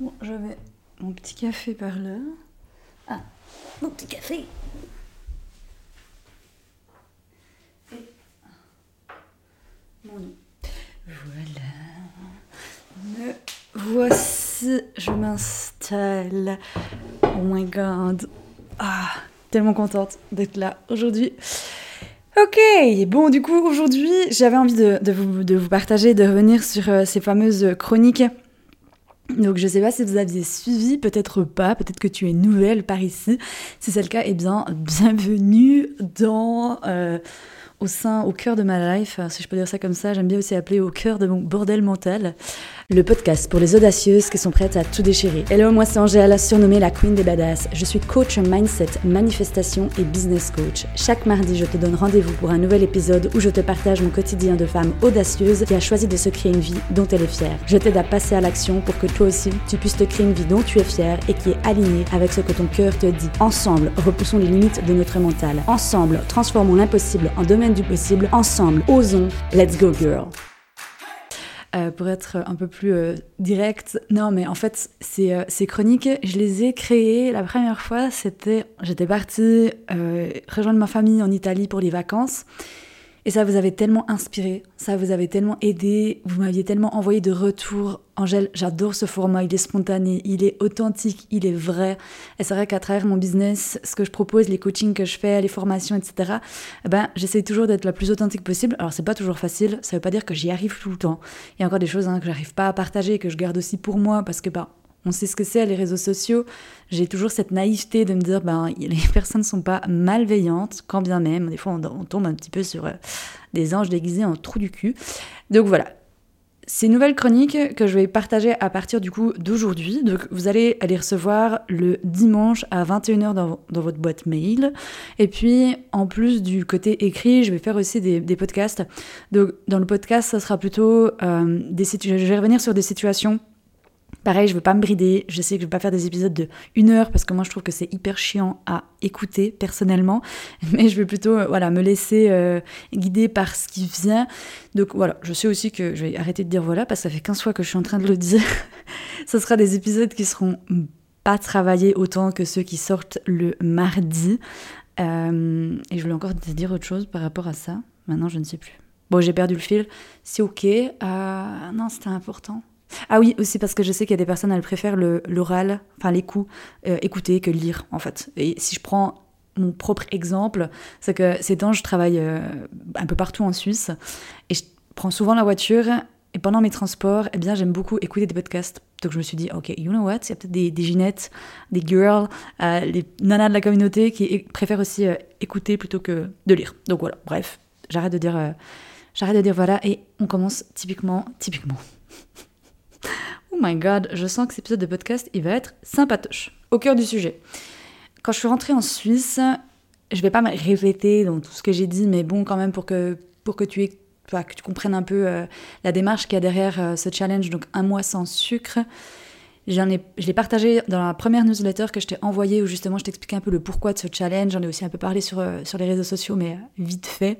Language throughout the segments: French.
Bon, j'avais mon petit café par là. Ah, mon petit café. Et mon nom. Voilà. Me voici, je m'installe. Oh my god. Ah, tellement contente d'être là aujourd'hui. Ok, bon du coup aujourd'hui j'avais envie de, de, vous, de, vous, partager, de revenir sur euh, ces fameuses chroniques donc je sais pas si vous aviez suivi, peut-être pas, peut-être que tu es nouvelle par ici. Si c'est le cas, eh bien bienvenue dans euh, au sein, au cœur de ma life, si je peux dire ça comme ça. J'aime bien aussi appeler au cœur de mon bordel mental le podcast pour les audacieuses qui sont prêtes à tout déchirer. Hello, moi c'est Angèle, surnommée la Queen des Badass. Je suis coach mindset, manifestation et business coach. Chaque mardi, je te donne rendez-vous pour un nouvel épisode où je te partage mon quotidien de femme audacieuse qui a choisi de se créer une vie dont elle est fière. Je t'aide à passer à l'action pour que toi aussi, tu puisses te créer une vie dont tu es fière et qui est alignée avec ce que ton cœur te dit. Ensemble, repoussons les limites de notre mental. Ensemble, transformons l'impossible en domaine du possible. Ensemble, osons. Let's go, girl. Euh, pour être un peu plus euh, direct, non, mais en fait, ces, euh, ces, chroniques, je les ai créées la première fois, c'était, j'étais partie euh, rejoindre ma famille en Italie pour les vacances. Et ça vous avait tellement inspiré, ça vous avait tellement aidé, vous m'aviez tellement envoyé de retour. Angèle, j'adore ce format, il est spontané, il est authentique, il est vrai. Et c'est vrai qu'à travers mon business, ce que je propose, les coachings que je fais, les formations, etc., eh ben, j'essaie toujours d'être la plus authentique possible. Alors c'est pas toujours facile, ça veut pas dire que j'y arrive tout le temps. Il y a encore des choses hein, que j'arrive pas à partager, que je garde aussi pour moi, parce que bah, on sait ce que c'est les réseaux sociaux. J'ai toujours cette naïveté de me dire, ben, les personnes ne sont pas malveillantes, quand bien même. Des fois, on, tombe un petit peu sur euh, des anges déguisés en trou du cul. Donc voilà. Ces nouvelles chroniques que je vais partager à partir du coup d'aujourd'hui, donc vous allez les recevoir le dimanche à 21h dans, votre boîte mail. Et puis en plus du côté écrit, je vais faire aussi des, podcasts. Donc dans le podcast, ça sera plutôt euh, des je vais revenir sur des situations Pareil, je veux pas me brider, je sais que je vais pas faire des épisodes de une heure parce que moi je trouve que c'est hyper chiant à écouter personnellement, mais je vais plutôt euh, voilà, me laisser euh, guider par ce qui vient. Donc voilà, je sais aussi que je vais arrêter de dire voilà parce que ça fait 15 fois que je suis en train de le dire. Ce sera des épisodes qui seront pas travaillés autant que ceux qui sortent le mardi. Euh, et je voulais encore te dire autre chose par rapport à ça. Maintenant, je ne sais plus. Bon, j'ai perdu le fil. C'est ok. non, c'était important. Ah oui, aussi parce que je sais qu'il y a des personnes, elles préfèrent l'oral, enfin les euh, écouter que lire, en fait. Et si je prends mon propre exemple, c'est que ces temps, je travaille euh, un peu partout en Suisse, et je prends souvent la voiture, et pendant mes transports, eh bien, j'aime beaucoup écouter des podcasts. Donc je me suis dit, ok, you know what, il y a peut-être des, des ginettes, des girls, euh, les nanas de la communauté qui préfèrent aussi écouter plutôt que de lire. Donc voilà, bref, j'arrête de dire, j'arrête de dire voilà, et on commence typiquement, typiquement. Oh my god, je sens que cet épisode de podcast, il va être sympatoche. Au cœur du sujet. Quand je suis rentrée en Suisse, je vais pas me répéter dans tout ce que j'ai dit, mais bon, quand même, pour que, pour que tu comprennes un peu euh, la démarche qu'il y a derrière euh, ce challenge, donc un mois sans sucre. Ai, je l'ai partagé dans la première newsletter que je t'ai envoyée où justement je t'expliquais un peu le pourquoi de ce challenge. J'en ai aussi un peu parlé sur, euh, sur les réseaux sociaux, mais vite fait.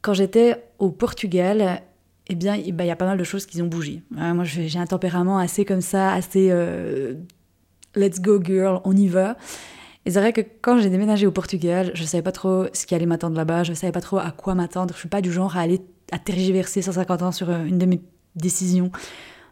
Quand j'étais au Portugal, eh bien, il y a pas mal de choses qui ont bougé. moi, j'ai un tempérament assez comme ça, assez euh, let's go girl, on y va. Et c'est vrai que quand j'ai déménagé au Portugal, je savais pas trop ce qui allait m'attendre là-bas, je savais pas trop à quoi m'attendre. Je suis pas du genre à aller à tergiverser 150 ans sur euh, une de mes décisions.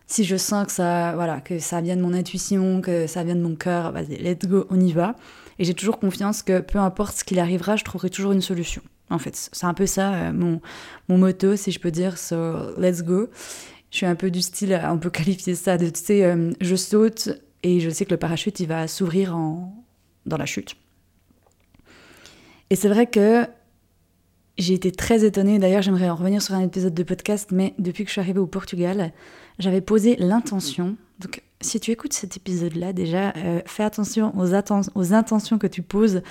Si je sens que ça, voilà, que ça vient de mon intuition, que ça vient de mon cœur, vas-y, let's go, on y va. Et j'ai toujours confiance que peu importe ce qu'il arrivera, je trouverai toujours une solution. En fait, c'est un peu ça euh, mon, mon motto, si je peux dire, so let's go. Je suis un peu du style, on peut qualifier ça de, tu sais, euh, je saute et je sais que le parachute, il va s'ouvrir en, dans la chute. Et c'est vrai que j'ai été très étonnée, d'ailleurs j'aimerais en revenir sur un épisode de podcast, mais depuis que je suis arrivée au Portugal, j'avais posé l'intention, donc si tu écoutes cet épisode-là déjà, euh, fais attention aux, aux intentions que tu poses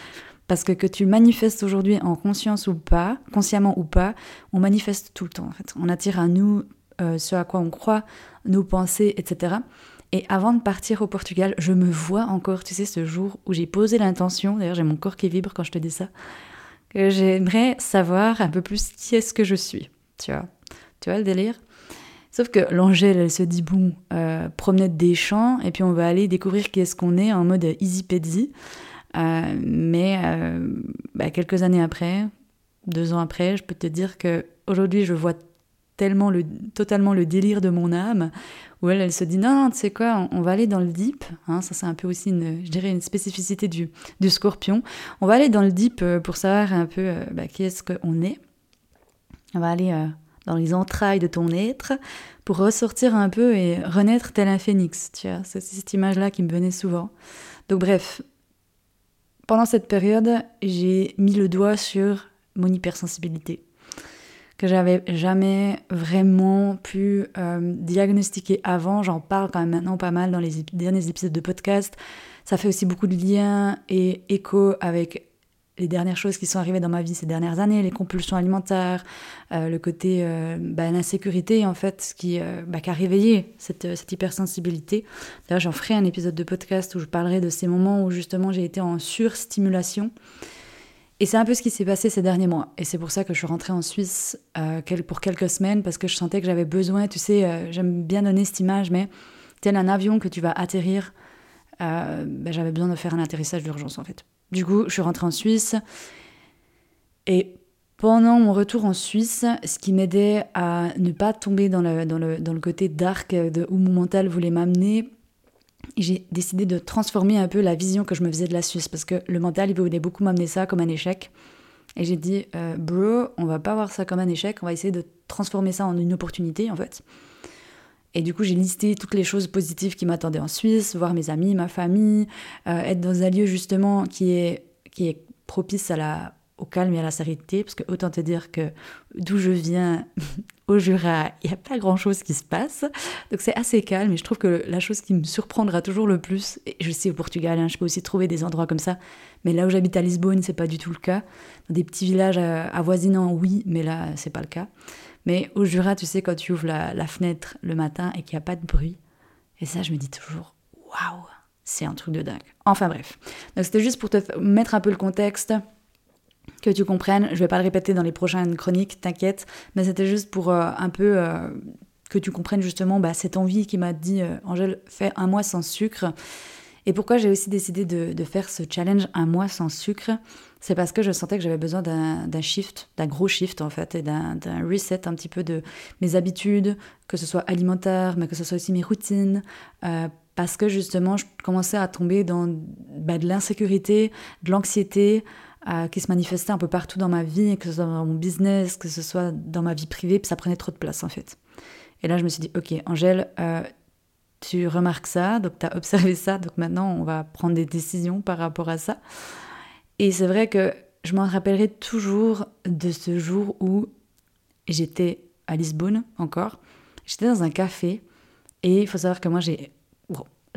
parce que que tu manifestes aujourd'hui en conscience ou pas, consciemment ou pas, on manifeste tout le temps en fait. On attire à nous euh, ce à quoi on croit, nos pensées, etc. Et avant de partir au Portugal, je me vois encore, tu sais, ce jour où j'ai posé l'intention, d'ailleurs j'ai mon corps qui vibre quand je te dis ça, que j'aimerais savoir un peu plus qui est-ce que je suis, tu vois. Tu vois le délire? Sauf que l'Angèle, elle se dit, bon, euh, promenade des champs, et puis on va aller découvrir qui est-ce qu'on est en mode easy peasy. Euh, mais euh, bah, quelques années après, deux ans après, je peux te dire que aujourd'hui je vois tellement le, totalement le délire de mon âme, où elle, se dit non, tu sais quoi, on, va aller dans le deep. Hein, ça, c'est un peu aussi, une, je dirais, une spécificité du, du scorpion. On va aller dans le deep pour savoir un peu bah, qui est-ce qu'on est. On va aller dans les entrailles de ton être pour ressortir un peu et renaître tel un phénix. Tu vois, c'est cette image-là qui me venait souvent. Donc bref, pendant cette période, j'ai mis le doigt sur mon hypersensibilité que j'avais jamais vraiment pu euh, diagnostiquer avant. J'en parle quand même maintenant pas mal dans les derniers épisodes de podcast. Ça fait aussi beaucoup de liens et écho avec les dernières choses qui sont arrivées dans ma vie ces dernières années, les compulsions alimentaires, euh, le côté euh, bah, l'insécurité en fait, qui, euh, bah, qui a réveillé cette, cette hypersensibilité. D'ailleurs, j'en ferai un épisode de podcast où je parlerai de ces moments où justement j'ai été en surstimulation. Et c'est un peu ce qui s'est passé ces derniers mois. Et c'est pour ça que je suis rentrée en Suisse pour quelques semaines, parce que je sentais que j'avais besoin, tu sais, j'aime bien donner cette image, mais tel un avion que tu vas atterrir, bah, j'avais besoin de faire un atterrissage d'urgence en fait. Du coup, je suis rentrée en Suisse. Et pendant mon retour en Suisse, ce qui m'aidait à ne pas tomber dans le, dans le, dans le côté dark de, où mon mental voulait m'amener, j'ai décidé de transformer un peu la vision que je me faisais de la Suisse. Parce que le mental, il voulait beaucoup m'amener ça comme un échec. Et j'ai dit, euh, bro, on va pas voir ça comme un échec, on va essayer de transformer ça en une opportunité, en fait. Et du coup, j'ai listé toutes les choses positives qui m'attendaient en Suisse, voir mes amis, ma famille, euh, être dans un lieu justement qui est, qui est propice au calme et à la sérénité, parce que autant te dire que d'où je viens, au Jura, il n'y a pas grand-chose qui se passe. Donc c'est assez calme et je trouve que la chose qui me surprendra toujours le plus, et je sais au Portugal, hein, je peux aussi trouver des endroits comme ça, mais là où j'habite à Lisbonne, c'est pas du tout le cas. Dans des petits villages euh, avoisinants, oui, mais là, c'est pas le cas. Mais au Jura, tu sais, quand tu ouvres la, fenêtre le matin et qu'il n'y a pas de bruit, et ça, je me dis toujours, waouh, c'est un truc de dingue. Enfin bref. Donc c'était juste pour te mettre un peu le contexte, que tu comprennes. Je vais pas le répéter dans les prochaines chroniques, t'inquiète, mais c'était juste pour euh, un peu euh, que tu comprennes justement bah, cette envie qui m'a dit, euh, Angèle, fais un mois sans sucre. Et pourquoi j'ai aussi décidé de, faire ce challenge un mois sans sucre? C'est parce que je sentais que j'avais besoin d'un shift, d'un gros shift en fait, et d'un reset un petit peu de mes habitudes, que ce soit alimentaire, mais que ce soit aussi mes routines. Euh, parce que justement, je commençais à tomber dans bah, de l'insécurité, de l'anxiété, euh, qui se manifestait un peu partout dans ma vie, que ce soit dans mon business, que ce soit dans ma vie privée, puis ça prenait trop de place en fait. Et là, je me suis dit, ok, Angèle, euh, tu remarques ça, donc tu as observé ça, donc maintenant on va prendre des décisions par rapport à ça. Et c'est vrai que je m'en rappellerai toujours de ce jour où j'étais à Lisbonne encore. J'étais dans un café et il faut savoir que moi j'ai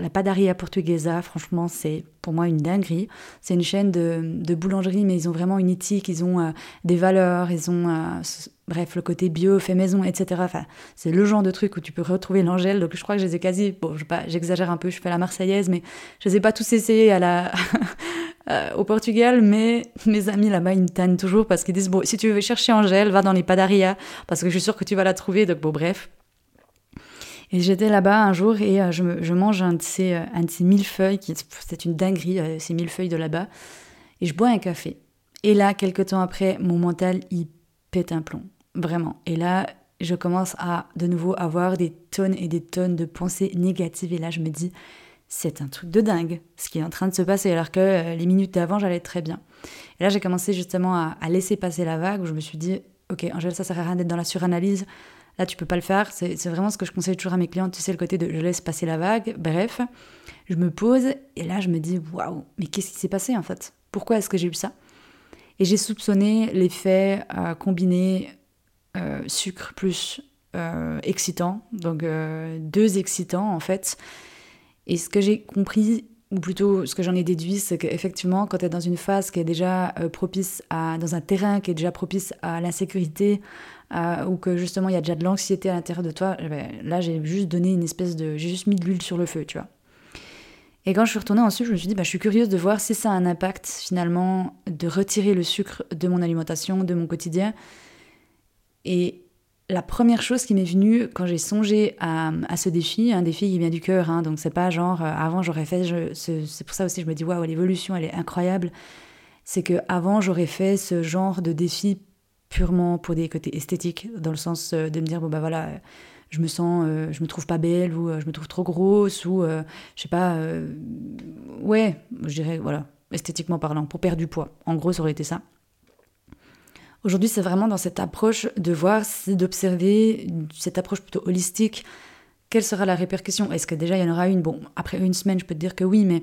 la Padaria Portuguesa, franchement, c'est pour moi une dinguerie. C'est une chaîne de, de, boulangerie, mais ils ont vraiment une éthique, ils ont euh, des valeurs, ils ont, euh, bref, le côté bio, fait maison, etc. C'est le genre de truc où tu peux retrouver l'Angèle. Donc, je crois que je les ai quasi, bon, j'exagère un peu, je fais la Marseillaise, mais je les ai pas tous essayés à la, euh, au Portugal, mais mes amis là-bas, ils me tannent toujours parce qu'ils disent, bon, si tu veux chercher Angèle, va dans les Padaria, parce que je suis sûre que tu vas la trouver. Donc, bon, bref. Et j'étais là-bas un jour et euh, je, mange un de ces, euh, un de ces millefeuilles, qui c'est une dinguerie, euh, ces millefeuilles de là-bas, et je bois un café. Et là, quelques temps après, mon mental, il pète un plomb, vraiment. Et là, je commence à de nouveau avoir des tonnes et des tonnes de pensées négatives. Et là, je me dis, c'est un truc de dingue, ce qui est en train de se passer, alors que les minutes d'avant, j'allais très bien. Et là, j'ai commencé justement à, laisser passer la vague, où je me suis dit, ok, Angèle, ça sert à rien d'être dans la suranalyse, Là, tu peux pas le faire. C'est vraiment ce que je conseille toujours à mes clients. Tu sais, le côté de je laisse passer la vague. Bref, je me pose et là, je me dis waouh, mais qu'est-ce qui s'est passé en fait? Pourquoi est-ce que j'ai eu ça? Et j'ai soupçonné l'effet euh, combiné euh, sucre plus euh, excitant. Donc, deux excitants en fait. Et ce que j'ai compris, ou plutôt ce que j'en ai déduit, c'est qu'effectivement, quand tu es dans une phase qui est déjà propice à. dans un terrain qui est déjà propice à l'insécurité, euh, ou que justement il y a déjà de l'anxiété à l'intérieur de toi, eh ben, là j'ai juste donné une espèce de. J'ai juste mis de l'huile sur le feu, tu vois. Et quand je suis retournée ensuite, je me suis dit, bah, je suis curieuse de voir si ça a un impact finalement de retirer le sucre de mon alimentation, de mon quotidien. Et la première chose qui m'est venue quand j'ai songé à, ce défi, un défi qui vient du cœur, hein, donc c'est pas genre euh, avant j'aurais fait, c'est pour ça aussi je me dis waouh l'évolution elle est incroyable, c'est que avant j'aurais fait ce genre de défi purement pour des côtés esthétiques, dans le sens euh, de me dire bon bah voilà je me sens, euh, je me trouve pas belle ou je me trouve trop grosse ou je sais pas, ouais, je dirais voilà esthétiquement parlant pour perdre du poids. En gros ça aurait été ça. Aujourd'hui, c'est vraiment dans cette approche de voir, d'observer cette approche plutôt holistique. Quelle sera la répercussion? Est-ce que déjà il y en aura une? Bon, après une semaine, je peux te dire que oui, mais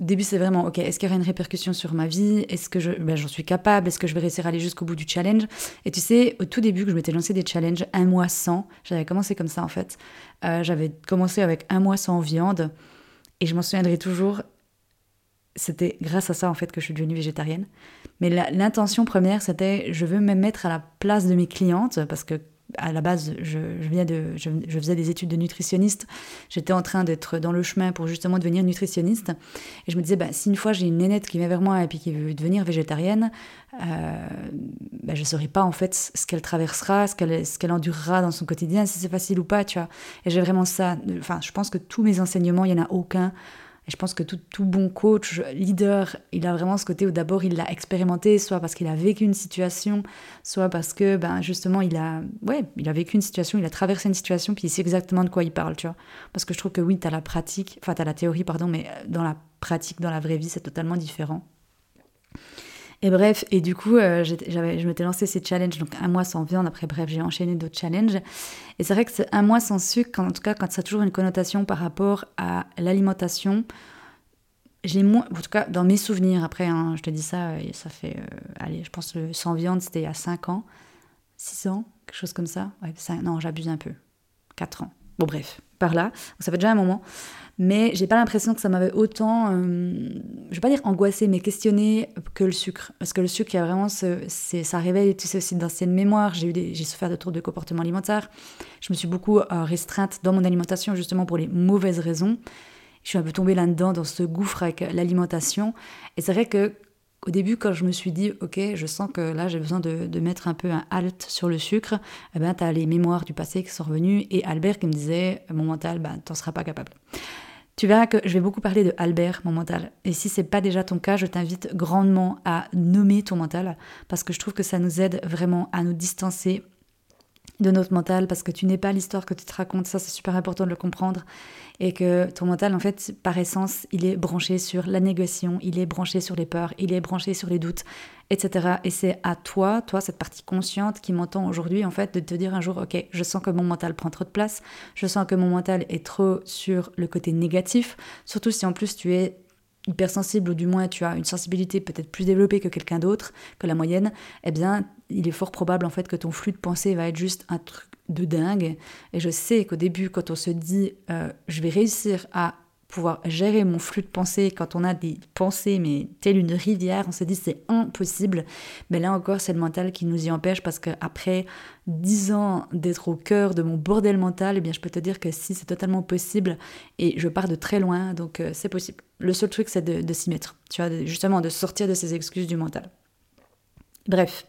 au début, c'est vraiment, ok, est-ce qu'il y aura une répercussion sur ma vie? Est-ce que je, ben, j'en suis capable? Est-ce que je vais réussir à aller jusqu'au bout du challenge? Et tu sais, au tout début que je m'étais lancé des challenges, un mois sans, j'avais commencé comme ça en fait. Euh, j'avais commencé avec un mois sans viande. Et je m'en souviendrai toujours, c'était grâce à ça en fait que je suis devenue végétarienne. Mais l'intention première, c'était je veux me mettre à la place de mes clientes parce que à la base, je, viens de, je, faisais des études de nutritionniste. J'étais en train d'être dans le chemin pour justement devenir nutritionniste. Et je me disais, bah, si une fois j'ai une nénette qui vient vers moi et puis qui veut devenir végétarienne, euh, bah, je ne saurais pas en fait ce qu'elle traversera, ce qu'elle endurera dans son quotidien, si c'est facile ou pas, tu vois. Et j'ai vraiment ça. Enfin, je pense que tous mes enseignements, il n'y en a aucun je pense que tout, bon coach, leader, il a vraiment ce côté où d'abord il l'a expérimenté, soit parce qu'il a vécu une situation, soit parce que ben, justement il a, ouais, il a vécu une situation, il a traversé une situation, puis il sait exactement de quoi il parle, tu vois. Parce que je trouve que oui, tu as la pratique, enfin tu as la théorie, pardon, mais dans la pratique, dans la vraie vie, c'est totalement différent. Et bref, et du coup, euh, je m'étais lancé ces challenges, donc un mois sans viande. Après, bref, j'ai enchaîné d'autres challenges. Et c'est vrai que c'est un mois sans sucre, en tout cas, quand ça a toujours une connotation par rapport à l'alimentation, j'ai moins, en tout cas, dans mes souvenirs, après, hein, je te dis ça, euh, ça fait, euh, allez, je pense que sans viande, c'était il y a 5 ans, 6 ans, quelque chose comme ça. Non, j'abuse un peu. 4 ans. Bon, bref, par là. ça fait déjà un moment mais j'ai pas l'impression que ça m'avait autant, euh, je vais pas dire angoissé, mais questionné que le sucre. Parce que le sucre, il y a vraiment ce, ça réveille, tu sais, aussi d'anciennes mémoires. J'ai, eu j'ai souffert de troubles de comportement alimentaire. Je me suis beaucoup euh, restreinte dans mon alimentation, justement pour les mauvaises raisons. Je suis un peu tombée là-dedans, dans ce gouffre avec l'alimentation. Et c'est vrai que au début, quand je me suis dit, ok, je sens que là, j'ai besoin de, mettre un peu un halt sur le sucre, eh ben, tu as les mémoires du passé qui sont revenues et Albert qui me disait, mon mental, ben, t'en seras pas capable. Tu verras que je vais beaucoup parler de Albert, mon mental. Et si c'est pas déjà ton cas, je t'invite grandement à nommer ton mental parce que je trouve que ça nous aide vraiment à nous distancer de notre mental parce que tu n'es pas l'histoire que tu te racontes. Ça, c'est super important de le comprendre. Et que ton mental, en fait, par essence, il est branché sur la négation, il est branché sur les peurs, il est branché sur les doutes, etc. Et c'est à toi, toi, cette partie consciente qui m'entend aujourd'hui, en fait, de te dire un jour, ok, je sens que mon mental prend trop de place, je sens que mon mental est trop sur le côté négatif, surtout si en plus tu es hypersensible ou du moins tu as une sensibilité peut-être plus développée que quelqu'un d'autre, que la moyenne, eh bien, il est fort probable en fait que ton flux de pensée va être juste un truc de dingue. Et je sais qu'au début, quand on se dit euh, je vais réussir à pouvoir gérer mon flux de pensée quand on a des pensées, mais telle une rivière, on se dit c'est impossible. Mais là encore, c'est le mental qui nous y empêche parce qu'après dix ans d'être au cœur de mon bordel mental, eh bien, je peux te dire que si c'est totalement possible et je pars de très loin, donc euh, c'est possible. Le seul truc, c'est de, de s'y mettre, tu vois, justement de sortir de ces excuses du mental. Bref.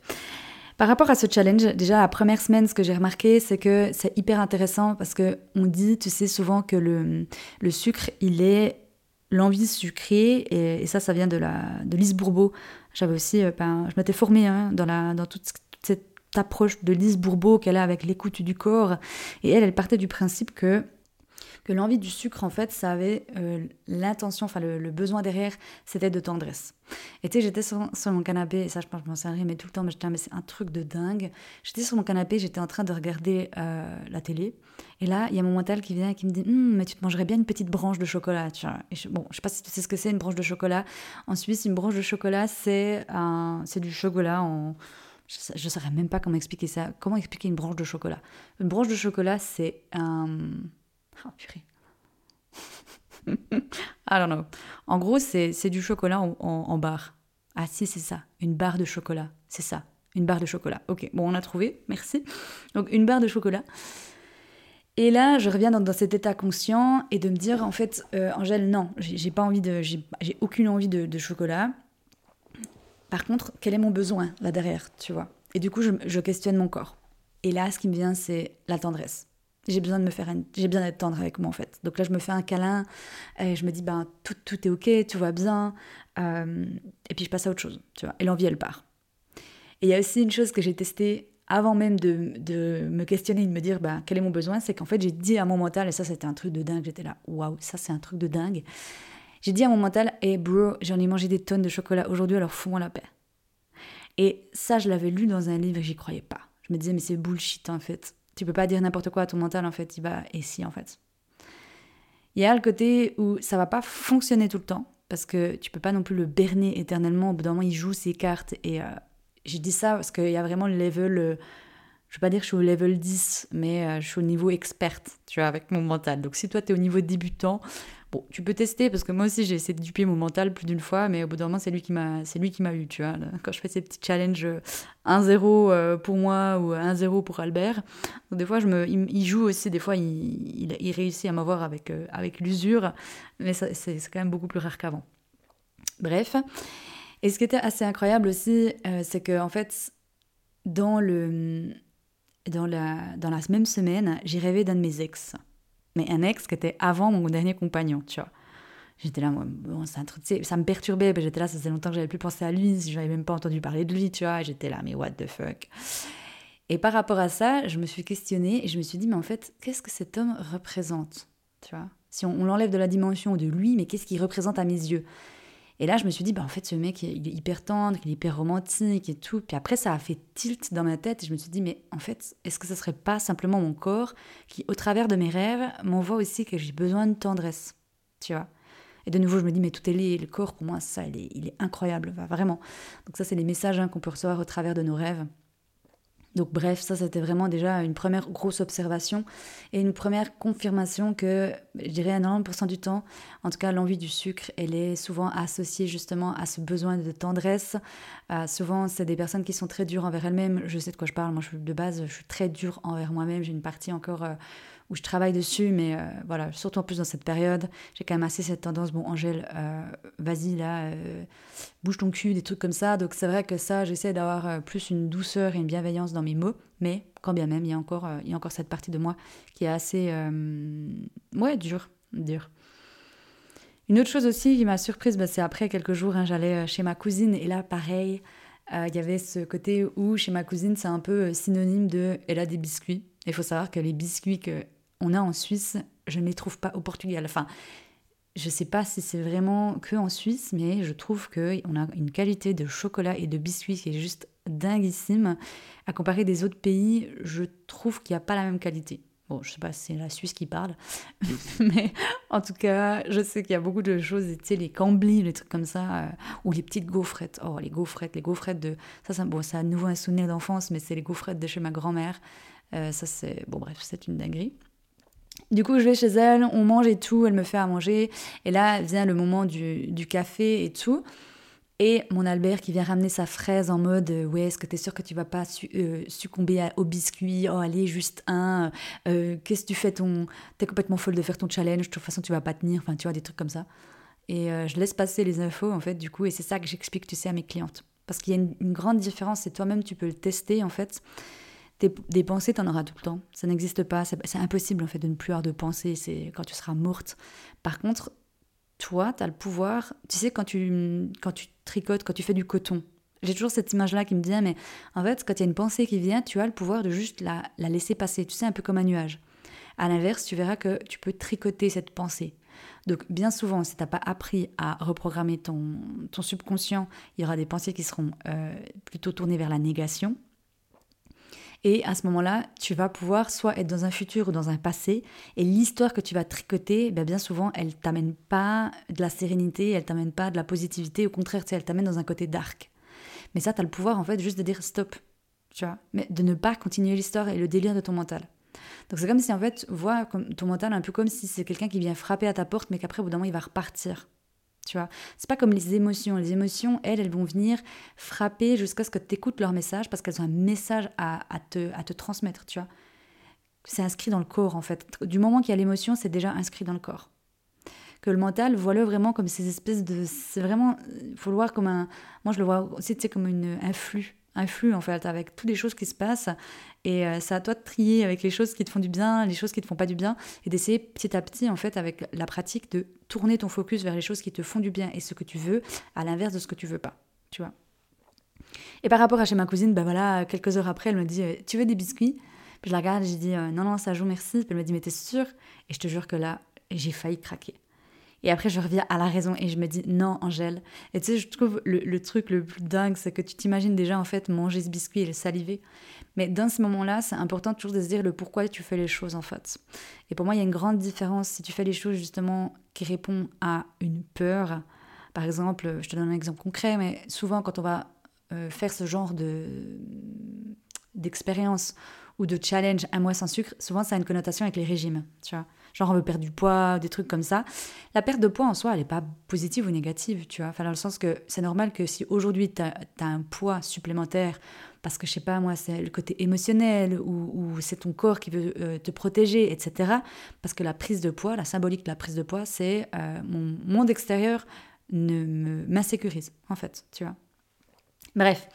Par rapport à ce challenge, déjà la première semaine, ce que j'ai remarqué, c'est que c'est hyper intéressant parce que on dit, tu sais, souvent que le, le sucre, il est l'envie sucrée, et, ça, ça vient de, la, de Lise Bourbeau. J'avais aussi, euh, ben, je m'étais formée hein, dans, la, dans toute, cette approche de Lise Bourbeau qu'elle a avec l'écoute du corps, et elle, elle partait du principe que que l'envie du sucre, en fait, ça avait euh, l'intention, enfin le, besoin derrière, c'était de tendresse. Et tu sais, j'étais sur, mon canapé, et ça, je pense je m'en souviendrai, mais tout le temps, mais, mais c'est un truc de dingue. J'étais sur mon canapé, j'étais en train de regarder euh, la télé, et là, il y a mon mental qui vient et qui me dit hum, mais tu te mangerais bien une petite branche de chocolat. Et je, bon, je sais pas si tu sais ce que c'est, une branche de chocolat. En Suisse, une branche de chocolat, c'est du chocolat. Je ne saurais même pas comment expliquer ça. Comment expliquer une branche de chocolat? Une branche de chocolat, c'est un... Oh, purée. I don't know. En gros, c'est du chocolat en, barre. Ah si, c'est ça. Une barre de chocolat. C'est ça. Une barre de chocolat. Ok, bon, on a trouvé. Merci. Donc, une barre de chocolat. Et là, je reviens dans, cet état conscient et de me dire, en fait, euh, Angèle, non, j'ai pas envie de... J'ai aucune envie de, chocolat. Par contre, quel est mon besoin là derrière, tu vois? Et du coup, je questionne mon corps. Et là, ce qui me vient, c'est la tendresse. J'ai besoin de me faire, j'ai besoin d'être tendre avec moi en fait. Donc là, je me fais un câlin et je me dis ben tout, tout est ok, tout va bien. Euh, et puis je passe à autre chose, tu vois. Et l'envie elle part. Et il y a aussi une chose que j'ai testée avant même de, me questionner, de me dire ben, quel est mon besoin, c'est qu'en fait j'ai dit à mon mental, et ça c'était un truc de dingue, j'étais là, waouh, ça c'est un truc de dingue. J'ai dit à mon mental, hey bro, j'en ai mangé des tonnes de chocolat aujourd'hui, alors fous-moi la paix. Et ça, je l'avais lu dans un livre et j'y croyais pas. Je me disais, mais c'est bullshit en fait. Tu peux pas dire n'importe quoi à ton mental en fait, il va et si en fait. Il y a le côté où ça va pas fonctionner tout le temps parce que tu peux pas non plus le berner éternellement. Au bout d'un moment, il joue ses cartes et euh, j'ai dit ça parce qu'il y a vraiment le level. Euh, je vais pas dire que je suis au level 10, mais euh, je suis au niveau experte, tu vois, avec mon mental. Donc si toi tu es au niveau débutant, Tu peux tester parce que moi aussi j'ai essayé de duper mon mental plus d'une fois, mais au bout d'un moment c'est lui qui m'a, c'est lui qui m'a eu, tu vois. Quand je fais ces petits challenges 1-0 euh, pour moi ou 1-0 pour Albert, donc des fois il, joue aussi, des fois il, réussit à m'avoir avec euh, avec l'usure, mais c'est, quand même beaucoup plus rare qu'avant. Bref, et ce qui était assez incroyable aussi, euh, c'est que en fait dans le dans la dans la même semaine, j'ai rêvé d'un de mes ex mais un ex qui était avant mon dernier compagnon, tu vois. J'étais là, moi, bon, truc, ça me perturbait, j'étais là, ça faisait longtemps que j'avais plus pensé à lui, j'avais même pas entendu parler de lui, tu vois, j'étais là, mais what the fuck. Et par rapport à ça, je me suis questionnée et je me suis dit, mais en fait, qu'est-ce que cet homme représente, tu vois? Si on, on l'enlève de la dimension de lui, mais qu'est-ce qu'il représente à mes yeux? Et là, je me suis dit, bah, en fait, ce mec, il est hyper tendre, il est hyper romantique et tout. Puis après, ça a fait tilt dans ma tête et je me suis dit, mais en fait, est-ce que ce serait pas simplement mon corps qui, au travers de mes rêves, m'envoie aussi que j'ai besoin de tendresse Tu vois? Et de nouveau, je me dis, mais tout est lié. Le corps, pour moi, ça, il est, il est incroyable, vraiment. Donc ça, c'est les messages hein, qu'on peut recevoir au travers de nos rêves. Donc bref, ça c'était vraiment déjà une première grosse observation et une première confirmation que je dirais à 90% du temps, en tout cas l'envie du sucre, elle est souvent associée justement à ce besoin de tendresse. Euh, souvent c'est des personnes qui sont très dures envers elles-mêmes. Je sais de quoi je parle, moi de base je suis très dure envers moi-même. J'ai une partie encore... Euh, où je travaille dessus, mais euh, voilà, surtout en plus dans cette période, j'ai quand même assez cette tendance, bon Angèle, euh, vas-y là, euh, bouge ton cul, des trucs comme ça. Donc c'est vrai que ça, j'essaie d'avoir plus une douceur et une bienveillance dans mes mots, mais quand bien même, il y a encore, il y a encore cette partie de moi qui est assez, ouais, dure, dure. Une autre chose aussi qui m'a surprise, bah, c'est après quelques jours, hein, j'allais chez ma cousine et là, pareil, il y avait ce côté où chez ma cousine, c'est un peu synonyme de elle a des biscuits. Il faut savoir que les biscuits que on a en Suisse, je ne les trouve pas au Portugal. Enfin, je ne sais pas si c'est vraiment que en Suisse, mais je trouve qu'on a une qualité de chocolat et de biscuits qui est juste dinguissime. À comparer des autres pays, je trouve qu'il n'y a pas la même qualité. Bon, je sais pas si c'est la Suisse qui parle, mais en tout cas, je sais qu'il y a beaucoup de choses, tu sais, les camblis, les trucs comme ça, euh, ou les petites gaufrettes. Oh, les gaufrettes, les gaufrettes de... Ça, ça bon, c'est à nouveau un souvenir d'enfance, mais c'est les gaufrettes de chez ma grand-mère. Euh, ça, c'est... Bon, bref, c'est une dinguerie. Du coup, je vais chez elle, on mange et tout, elle me fait à manger. Et là, vient le moment du, café et tout. Et mon Albert qui vient ramener sa fraise en mode euh, Ouais, est-ce que tu es sûr que tu vas pas euh, succomber au biscuit? Oh, allez, juste un. Euh, qu'est-ce que tu fais ton. T'es complètement folle de faire ton challenge, de toute façon, tu vas pas tenir. Enfin, tu vois, des trucs comme ça. Et je laisse passer les infos, en fait, du coup, et c'est ça que j'explique, tu sais, à mes clientes. Parce qu'il y a une, une grande différence, et toi-même, tu peux le tester, en fait des pensées, tu en auras tout le temps. Ça n'existe pas. C'est impossible en fait de ne plus avoir de pensées. C'est quand tu seras morte. Par contre, toi, tu as le pouvoir. Tu sais, quand tu, quand tu tricotes, quand tu fais du coton, j'ai toujours cette image-là qui me dit, mais en fait, quand il y a une pensée qui vient, tu as le pouvoir de juste la, la laisser passer. Tu sais, un peu comme un nuage. À l'inverse, tu verras que tu peux tricoter cette pensée. Donc bien souvent, si tu n'as pas appris à reprogrammer ton, ton subconscient, il y aura des pensées qui seront euh, plutôt tournées vers la négation, et à ce moment-là, tu vas pouvoir soit être dans un futur ou dans un passé. Et l'histoire que tu vas tricoter, ben bien souvent, elle t'amène pas de la sérénité, elle t'amène pas de la positivité. Au contraire, elle t'amène dans un côté dark. Mais ça, tu as le pouvoir, en fait, juste de dire stop. Tu vois Mais de ne pas continuer l'histoire et le délire de ton mental. Donc c'est comme si, en fait, vois ton mental un peu comme si c'est quelqu'un qui vient frapper à ta porte, mais qu'après, au bout d'un moment, il va repartir. Tu vois, c'est pas comme les émotions. Les émotions, elles, elles vont venir frapper jusqu'à ce que tu écoutes leur message parce qu'elles ont un message à, te, à te transmettre, tu vois. C'est inscrit dans le corps, en fait. Du moment qu'il y a l'émotion, c'est déjà inscrit dans le corps. Que le mental, vois-le vraiment comme ces espèces de. C'est vraiment. Il faut le voir comme un. Moi, je le vois aussi, tu sais, comme une, un flux. Un en fait, avec toutes les choses qui se passent. Et euh, c'est à toi de trier avec les choses qui te font du bien, les choses qui te font pas du bien, et d'essayer petit à petit en fait avec la pratique de tourner ton focus vers les choses qui te font du bien et ce que tu veux, à l'inverse de ce que tu veux pas. Tu vois. Et par rapport à chez ma cousine, ben voilà, quelques heures après, elle me dit euh, Tu veux des biscuits? Puis je la regarde j'ai dit euh, Non, non, ça joue, merci. Puis elle me dit Mais t'es sûre? Et je te jure que là, j'ai failli craquer. Et après, je reviens à la raison et je me dis non, Angèle. Et tu sais, je trouve le, truc le plus dingue, c'est que tu t'imagines déjà en fait manger ce biscuit et le saliver. Mais dans ce moment-là, c'est important toujours de se dire le pourquoi tu fais les choses en fait. Et pour moi, il y a une grande différence si tu fais les choses justement qui répondent à une peur. Par exemple, je te donne un exemple concret, mais souvent quand on va euh, faire ce genre de d'expérience ou de challenge un mois sans sucre, souvent ça a une connotation avec les régimes, tu vois genre on veut perdre du poids, des trucs comme ça. La perte de poids en soi, elle n'est pas positive ou négative, tu vois. Enfin, dans le sens que c'est normal que si aujourd'hui tu as, un poids supplémentaire, parce que je sais pas, moi, c'est le côté émotionnel ou, c'est ton corps qui veut euh, te protéger, etc. Parce que la prise de poids, la symbolique de la prise de poids, c'est euh, mon monde extérieur ne m'insécurise, en fait, tu vois. Bref.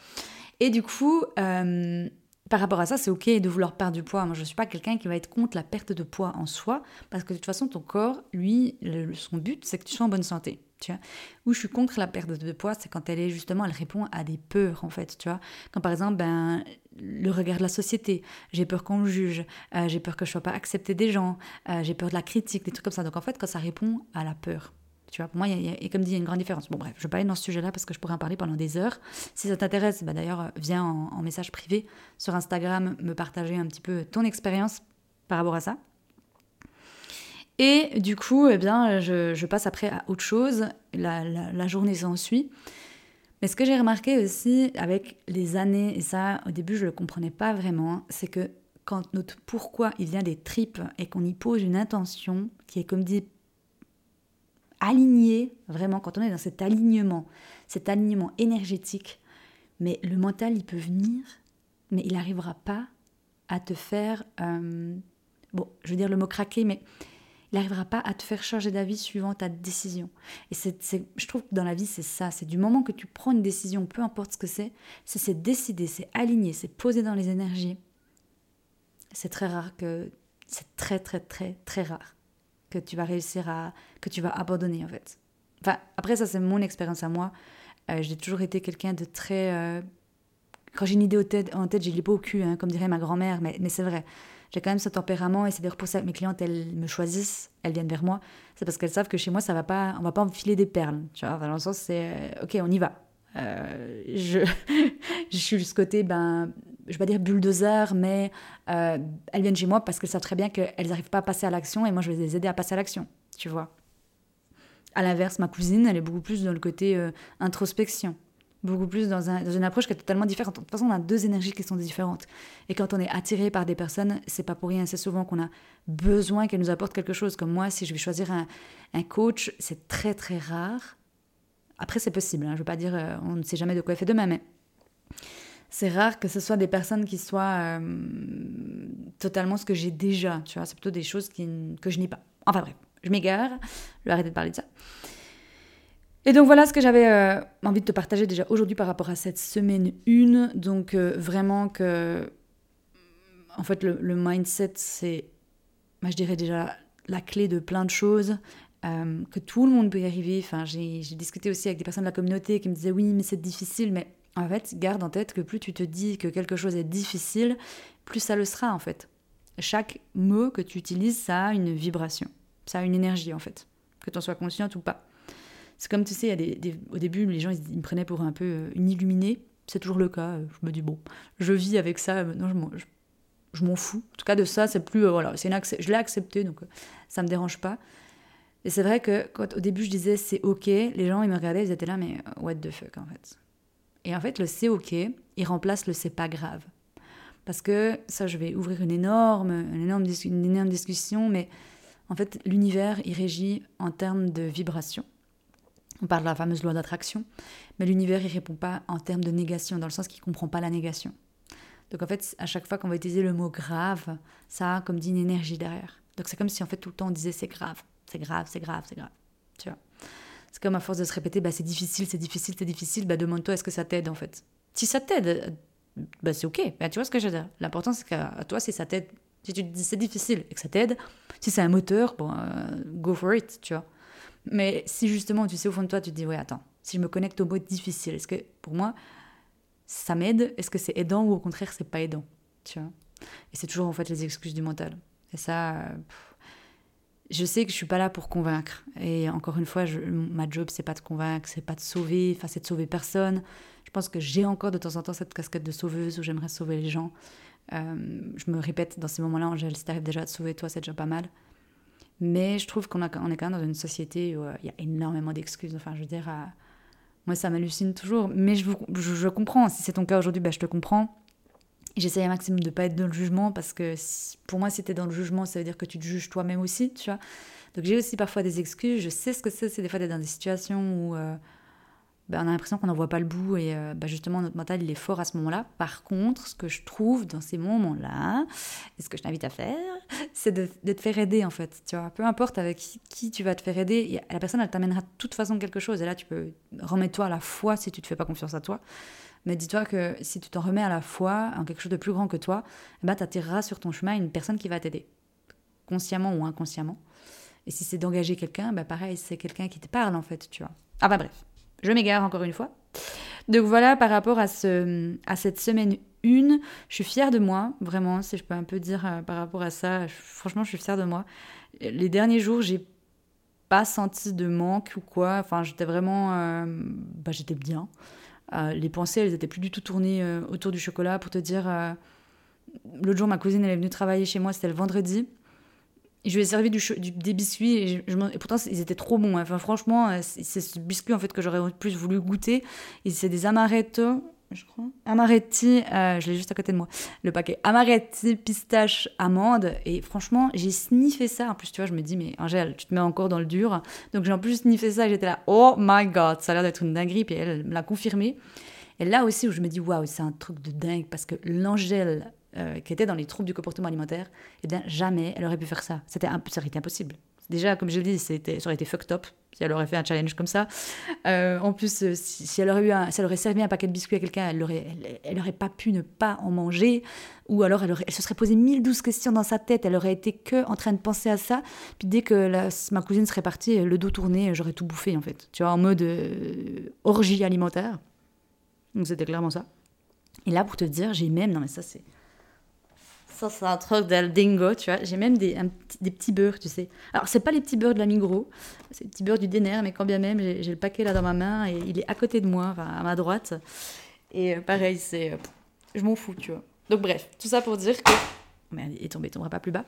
Et du coup, euh, par rapport à ça, c'est ok de vouloir perdre du poids. Moi, je ne suis pas quelqu'un qui va être contre la perte de poids en soi, parce que de toute façon, ton corps, lui, son but, c'est que tu sois en bonne santé. Tu vois. Où je suis contre la perte de poids, c'est quand elle est justement, elle répond à des peurs en fait, tu vois. Quand par exemple, ben, le regard de la société, j'ai peur qu'on me juge, euh, j'ai peur que je sois pas acceptée des gens, euh, j'ai peur de la critique, des trucs comme ça. Donc en fait, quand ça répond à la peur, tu vois, pour moi, il y, a, et comme dit, il y a une grande différence. Bon, bref, je vais pas aller dans ce sujet-là parce que je pourrais en parler pendant des heures. Si ça t'intéresse, bah, d'ailleurs, viens en, message privé sur Instagram me partager un petit peu ton expérience par rapport à ça. Et du coup, eh bien, je, passe après à autre chose. La, la, journée s'ensuit. Mais ce que j'ai remarqué aussi avec les années, et ça, au début, je ne le comprenais pas vraiment, c'est que quand notre pourquoi il vient des tripes et qu'on y pose une intention qui est, comme dit aligné, vraiment, quand on est dans cet alignement, cet alignement énergétique, mais le mental, il peut venir, mais il n'arrivera pas à te faire, euh, bon, je veux dire le mot craquer, mais il n'arrivera pas à te faire changer d'avis suivant ta décision. Et c'est, je trouve que dans la vie, c'est ça, c'est du moment que tu prends une décision, peu importe ce que c'est, c'est, c'est décider, c'est aligner, c'est poser dans les énergies. C'est très rare que, c'est très très très très rare que tu vas réussir à. que tu vas abandonner en fait. Enfin, après, ça, c'est mon expérience à moi. Euh, j'ai toujours été quelqu'un de très. Euh, quand j'ai une idée en tête, je l'ai pas au cul, hein, comme dirait ma grand-mère, mais, mais c'est vrai. J'ai quand même ce tempérament et c'est d'ailleurs pour ça que mes clientes, elles me choisissent, elles viennent vers moi. C'est parce qu'elles savent que chez moi, ça va pas, on va pas enfiler des perles. Tu vois, dans le sens, c'est euh, ok, on y va. je, je suis ce côté, ben, je vais pas dire bulldozer, mais euh, elles viennent chez moi parce qu'elles savent très bien qu'elles n'arrivent pas à passer à l'action et moi je vais les aider à passer à l'action, tu vois. À l'inverse, ma cousine, elle est beaucoup plus dans le côté euh, introspection, beaucoup plus dans, un, dans, une approche qui est totalement différente. De toute façon, on a deux énergies qui sont différentes. Et quand on est attiré par des personnes, c'est pas pour rien, c'est souvent qu'on a besoin qu'elles nous apportent quelque chose. Comme moi, si je vais choisir un, un coach, c'est très très rare. Après, c'est possible, hein, je veux pas dire, euh, on ne sait jamais de quoi elle fait demain, mais c'est rare que ce soit des personnes qui soient euh, totalement ce que j'ai déjà, tu vois, c'est plutôt des choses qui, que je n'ai pas. Enfin bref, je m'égare, je vais arrêter de parler de ça. Et donc voilà ce que j'avais euh, envie de te partager déjà aujourd'hui par rapport à cette semaine 1. Donc euh, vraiment que, en fait, le, mindset, c'est, moi je dirais déjà la clé de plein de choses. que tout le monde peut y arriver. Enfin, j'ai discuté aussi avec des personnes de la communauté qui me disaient oui, mais c'est difficile. Mais en fait, garde en tête que plus tu te dis que quelque chose est difficile, plus ça le sera en fait. Chaque mot que tu utilises, ça a une vibration, ça a une énergie en fait, que tu en sois consciente ou pas. C'est comme tu sais, au début, les gens ils, me prenaient pour un peu euh, une illuminée. C'est toujours le cas. Je me dis, bon, je vis avec ça, maintenant je, m'en fous. En tout cas, de ça, c'est plus. Euh, voilà, c'est je l'ai accepté, donc euh, ça me dérange pas. Et c'est vrai que quand au début je disais c'est ok, les gens ils me regardaient, ils étaient là, mais what the fuck en fait. Et en fait, le c'est OK, il remplace le c'est pas grave. Parce que ça, je vais ouvrir une énorme, une énorme, discussion, mais en fait, l'univers, il régit en termes de vibration. On parle de la fameuse loi d'attraction, mais l'univers, il répond pas en termes de négation, dans le sens qu'il comprend pas la négation. Donc en fait, à chaque fois qu'on va utiliser le mot grave, ça a comme dit une énergie derrière. Donc c'est comme si en fait tout le temps on disait c'est grave, c'est grave, c'est grave, c'est grave. Tu vois. C'est comme à force de se répéter, bah, c'est difficile, c'est difficile, c'est difficile, bah, demande-toi est-ce que ça t'aide en fait? Si ça t'aide, bah, c'est ok. Bah, tu vois ce que je veux dire? L'important, c'est qu'à toi, si ça t'aide, si tu te dis c'est difficile et que ça t'aide, si c'est un moteur, bon, euh, go for it, tu vois. Mais si justement, tu sais au fond de toi, tu te dis, ouais, attends, si je me connecte au mot difficile, est-ce que pour moi, ça m'aide? Est-ce que c'est aidant ou au contraire, c'est pas aidant? Tu vois? Et c'est toujours en fait les excuses du mental. Et ça, euh, je sais que je suis pas là pour convaincre. Et encore une fois, ma job, c'est pas de convaincre, c'est pas de sauver, enfin, c'est de sauver personne. Je pense que j'ai encore de temps en temps cette casquette de sauveuse où j'aimerais sauver les gens. Euh, je me répète dans ces moments-là, Angèle, si t'arrives déjà à te sauver toi, c'est déjà pas mal. Mais je trouve qu'on est quand même dans une société où euh, il y a énormément d'excuses. Enfin, je veux dire, moi, ça m'hallucine toujours. Mais je, je, comprends. Si c'est ton cas aujourd'hui, bah, je te comprends. J'essaye un maximum de pas être dans le jugement parce que pour moi, si tu es dans le jugement, ça veut dire que tu te juges toi-même aussi, tu vois. Donc j'ai aussi parfois des excuses. Je sais ce que c'est, c'est des fois d'être dans des situations où euh, ben, on a l'impression qu'on n'en voit pas le bout et euh, ben, justement notre mental il est fort à ce moment-là. Par contre, ce que je trouve dans ces moments-là, et ce que je t'invite à faire, c'est de, te faire aider en fait. Tu vois, peu importe avec qui, tu vas te faire aider, la personne elle t'amènera de toute façon quelque chose et là tu peux remettre-toi à la foi si tu te fais pas confiance à toi. Mais dis-toi que si tu t'en remets à la foi en quelque chose de plus grand que toi, eh ben, tu attireras sur ton chemin une personne qui va t'aider, consciemment ou inconsciemment. Et si c'est d'engager quelqu'un, ben pareil, c'est quelqu'un qui te parle en fait, tu vois. Ah bah bref, je m'égare encore une fois. Donc voilà, par rapport à, ce, à cette semaine 1, je suis fière de moi, vraiment, si je peux un peu dire euh, par rapport à ça. franchement, je suis fière de moi. Les derniers jours, j'ai pas senti de manque ou quoi. Enfin, j'étais vraiment. Euh, bah, j'étais bien. Euh, les pensées, elles étaient plus du tout tournées autour du chocolat. Pour te dire, l'autre jour, ma cousine, elle est venue travailler chez moi, c'était le vendredi je lui ai servi des biscuits et, pourtant ils étaient trop bons. Hein. Enfin, franchement, euh, c'est ce biscuit en fait que j'aurais plus voulu goûter. Et c'est des amaretto, je crois. Amaretti, euh, je l'ai juste à côté de moi. Le paquet amaretti, pistache, amande. Et franchement, j'ai sniffé ça. En plus, tu vois, je me dis, mais Angèle, tu te mets encore dans le dur. Donc j'ai en plus sniffé ça et j'étais là, oh my god, ça a l'air d'être une dinguerie. Puis elle me l'a confirmé. Et là aussi où je me dis, waouh, c'est un truc de dingue parce que l'Angèle euh, qui était dans les troubles du comportement alimentaire, eh bien, jamais elle aurait pu faire ça. C'était été impossible. Déjà, comme je le dis, c'était, ça aurait été fucked up si elle aurait fait un challenge comme ça. Euh, en plus, euh, si, elle aurait eu un, elle aurait servi un paquet de biscuits à quelqu'un, elle n'aurait aurait pas pu ne pas en manger. Ou alors, elle, se serait posé 1012 questions dans sa tête. Elle aurait été que en train de penser à ça. Puis dès que ma cousine serait partie, le dos tourné, j'aurais tout bouffé, en fait. Tu vois, en mode orgie alimentaire. Donc, c'était clairement ça. Et là, pour te dire, j'ai même... Non, mais ça, c'est ça, c'est un truc del dingo, tu vois. J'ai même des, des petits beurres, tu sais. Alors, c'est pas les petits beurres de la Migros, c'est les petits beurres du Déner, mais quand bien même, j'ai le paquet là dans ma main et il est à côté de moi, à ma droite. Et euh, pareil, c'est. Euh, je m'en fous, tu vois. Donc, bref, tout ça pour dire que. Merde, il est tombé, il tombera pas plus bas.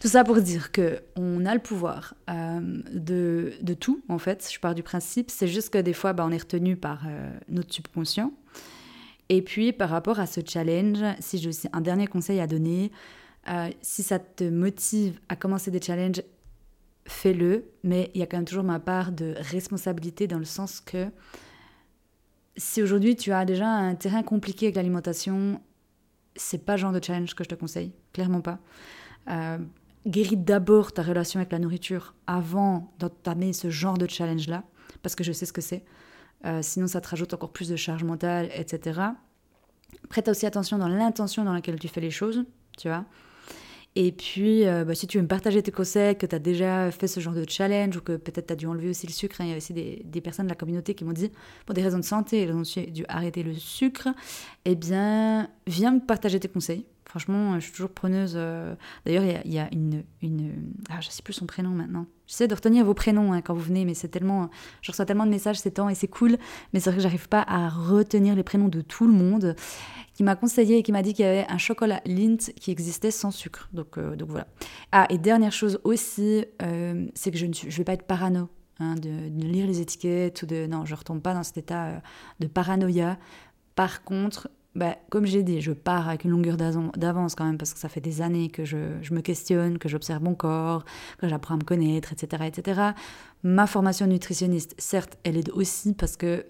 Tout ça pour dire que on a le pouvoir euh, de, de, tout, en fait. Je pars du principe, c'est juste que des fois, bah, on est retenu par notre subconscient. Et puis par rapport à ce challenge, si j'ai un dernier conseil à donner, euh, si ça te motive à commencer des challenges, fais-le, mais il y a quand même toujours ma part de responsabilité dans le sens que si aujourd'hui tu as déjà un terrain compliqué avec l'alimentation, c'est pas le genre de challenge que je te conseille, clairement pas. Euh, guéris d'abord ta relation avec la nourriture avant d'entamer ce genre de challenge-là, parce que je sais ce que c'est. Euh, sinon ça te rajoute encore plus de charge mentale, etc. Prête aussi attention dans l'intention dans laquelle tu fais les choses, tu vois. Et puis, euh, bah, si tu veux me partager tes conseils, que tu as déjà fait ce genre de challenge, ou que peut-être tu as dû enlever aussi le sucre, hein, il y a aussi des, des, personnes de la communauté qui m'ont dit, pour des raisons de santé, elles ont dû arrêter le sucre, eh bien, viens me partager tes conseils. Franchement, je suis toujours preneuse. Euh, d'ailleurs, il y, a, une. Ah, je sais plus son prénom maintenant. J'essaie de retenir vos prénoms hein, quand vous venez, mais c'est tellement. Je reçois tellement de messages ces temps et c'est cool, mais c'est vrai que j'arrive pas à retenir les prénoms de tout le monde. Qui m'a conseillé et qui m'a dit qu'il y avait un chocolat Lindt qui existait sans sucre. Donc, euh, voilà. Ah, et dernière chose aussi, euh, c'est que je ne vais pas être parano. Hein, de, lire les étiquettes ou de non je retombe pas dans cet état de paranoïa par contre bah, comme j'ai dit, je pars avec une longueur d'avance quand même parce que ça fait des années que je, me questionne, que j'observe mon corps, que j'apprends à me connaître, etc., etc. Ma formation nutritionniste, certes, elle aide aussi parce que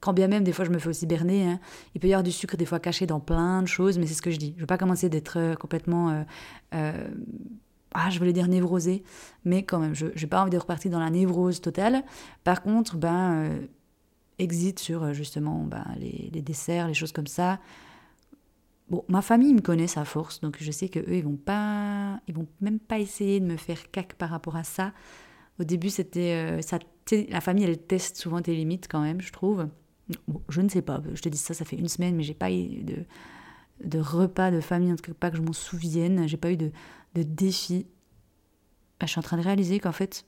quand bien même des fois je me fais aussi berner, hein, il peut y avoir du sucre des fois caché dans plein de choses, mais c'est ce que je dis. Je ne veux pas commencer d'être euh, complètement... Euh, euh, ah, je voulais dire névrosée, mais quand même, je n'ai pas envie de repartir dans la névrose totale. Par contre, ben, exit sur euh, justement bah, les, desserts, les choses comme ça. Bon, ma famille me connaît à force, donc je sais que eux ils vont pas, ils vont même pas essayer de me faire cac par rapport à ça. Au début, c'était euh, ça, la famille elle teste souvent tes limites quand même, je trouve. Je ne sais pas, je te dis ça, ça fait une semaine, mais j'ai pas eu de, de repas de famille, en tout cas pas que je m'en souvienne. J'ai pas eu de, de défi. Bah, je suis en train de réaliser qu'en fait,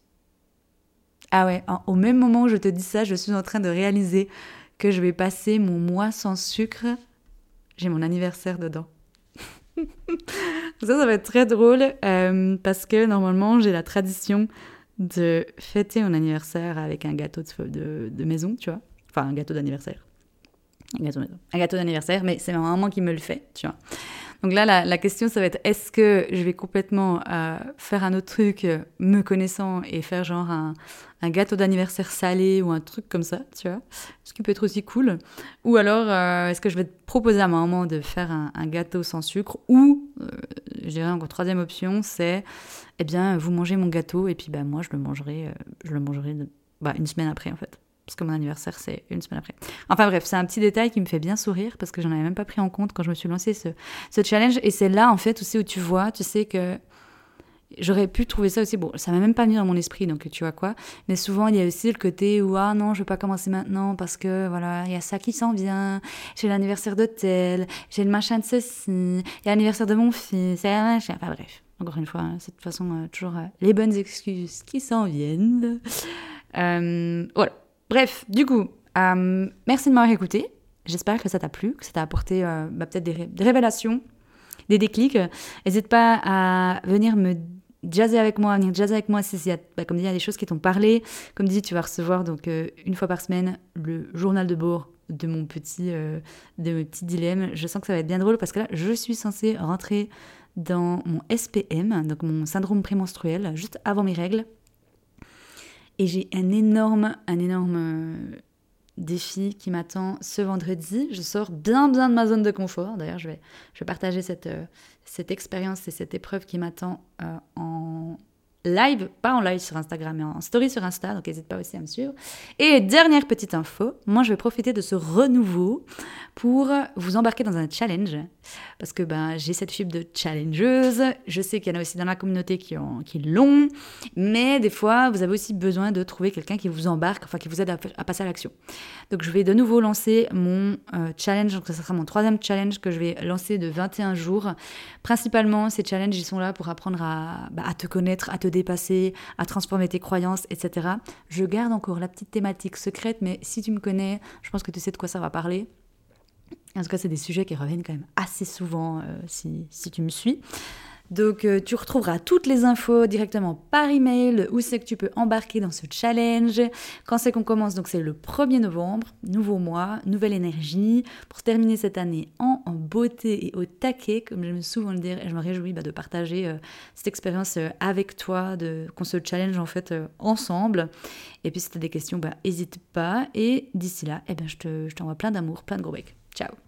ah ouais, au même moment où je te dis ça, je suis en train de réaliser que je vais passer mon mois sans sucre j'ai mon anniversaire dedans. ça, ça va être très drôle euh, parce que normalement, j'ai la tradition de fêter mon anniversaire avec un gâteau de, de, maison, tu vois. Enfin, un gâteau d'anniversaire. Un gâteau, un gâteau d'anniversaire, mais c'est ma maman qui me le fait, tu vois. Donc là, la, question, ça va être est-ce que je vais complètement euh, faire un autre truc, euh, me connaissant, et faire genre un, gâteau d'anniversaire salé ou un truc comme ça, tu vois Ce qui peut être aussi cool. Ou alors, euh, est-ce que je vais proposer à ma maman de faire un, gâteau sans sucre Ou, je dirais encore troisième option, c'est eh bien, vous mangez mon gâteau et puis bah, moi, je le mangerai, je le mangerai bah, une semaine après, en fait parce que mon anniversaire, c'est une semaine après. Enfin bref, c'est un petit détail qui me fait bien sourire parce que j'en avais même pas pris en compte quand je me suis lancé ce, challenge. Et c'est là, en fait, aussi où tu vois, tu sais que j'aurais pu trouver ça aussi. Bon, ça m'a même pas mis dans mon esprit, donc tu vois quoi. Mais souvent, il y a aussi le côté où, ah non, je vais pas commencer maintenant parce que voilà, il y a ça qui s'en vient. J'ai l'anniversaire de tel, j'ai le machin de ceci, il y a l'anniversaire de mon fils, un machin. Enfin bref, encore une fois, c'est de toute façon euh, toujours euh, les bonnes excuses qui s'en viennent. Euh, voilà. Bref, du coup, euh, merci de m'avoir écouté. J'espère que ça t'a plu, que ça t'a apporté euh, bah, peut-être des, révélations, des déclics. N'hésite pas à venir me jazzer avec moi, venir jazzer avec moi si, bah, comme dit, il y a des choses qui t'ont parlé. Comme dit, tu vas recevoir donc euh, une fois par semaine le journal de bord de mon petit, de petits dilemmes. Je sens que ça va être bien drôle parce que là, je suis censée rentrer dans mon SPM, donc mon syndrome prémenstruel, juste avant mes règles. Et j'ai un énorme, un énorme euh, défi qui m'attend ce vendredi. Je sors bien, bien de ma zone de confort. D'ailleurs, je vais, je vais partager cette, euh, expérience et cette épreuve qui m'attend euh, en live, pas en live sur Instagram, mais en story sur Insta, donc n'hésite pas aussi à me suivre. Et dernière petite info, moi je vais profiter de ce renouveau pour vous embarquer dans un challenge, parce que ben, j'ai cette fibre de challengeuse, je sais qu'il y en a aussi dans la communauté qui, ont, qui l'ont, mais des fois vous avez aussi besoin de trouver quelqu'un qui vous embarque, enfin qui vous aide à, passer à l'action. Donc je vais de nouveau lancer mon euh, challenge, donc ça sera mon troisième challenge que je vais lancer de 21 jours. Principalement, ces challenges, ils sont là pour apprendre à, bah, à te connaître, à te dépasser, à transformer tes croyances, etc. Je garde encore la petite thématique secrète, mais si tu me connais, je pense que tu sais de quoi ça va parler. En tout cas, c'est des sujets qui reviennent quand même assez souvent euh, si, si, tu me suis. Donc euh, tu retrouveras toutes les infos directement par email, où c'est que tu peux embarquer dans ce challenge? Quand c'est qu'on commence, donc c'est le 1er novembre, nouveau mois, nouvelle énergie, pour terminer cette année en, beauté et au taquet, comme j'aime souvent le dire, et je me réjouis bah, de partager euh, cette expérience euh, avec toi, de qu'on se challenge en fait ensemble. Et puis si tu as des questions, bah, n'hésite pas. Et d'ici là, eh ben, je t'envoie plein d'amour, plein de gros becs. Ciao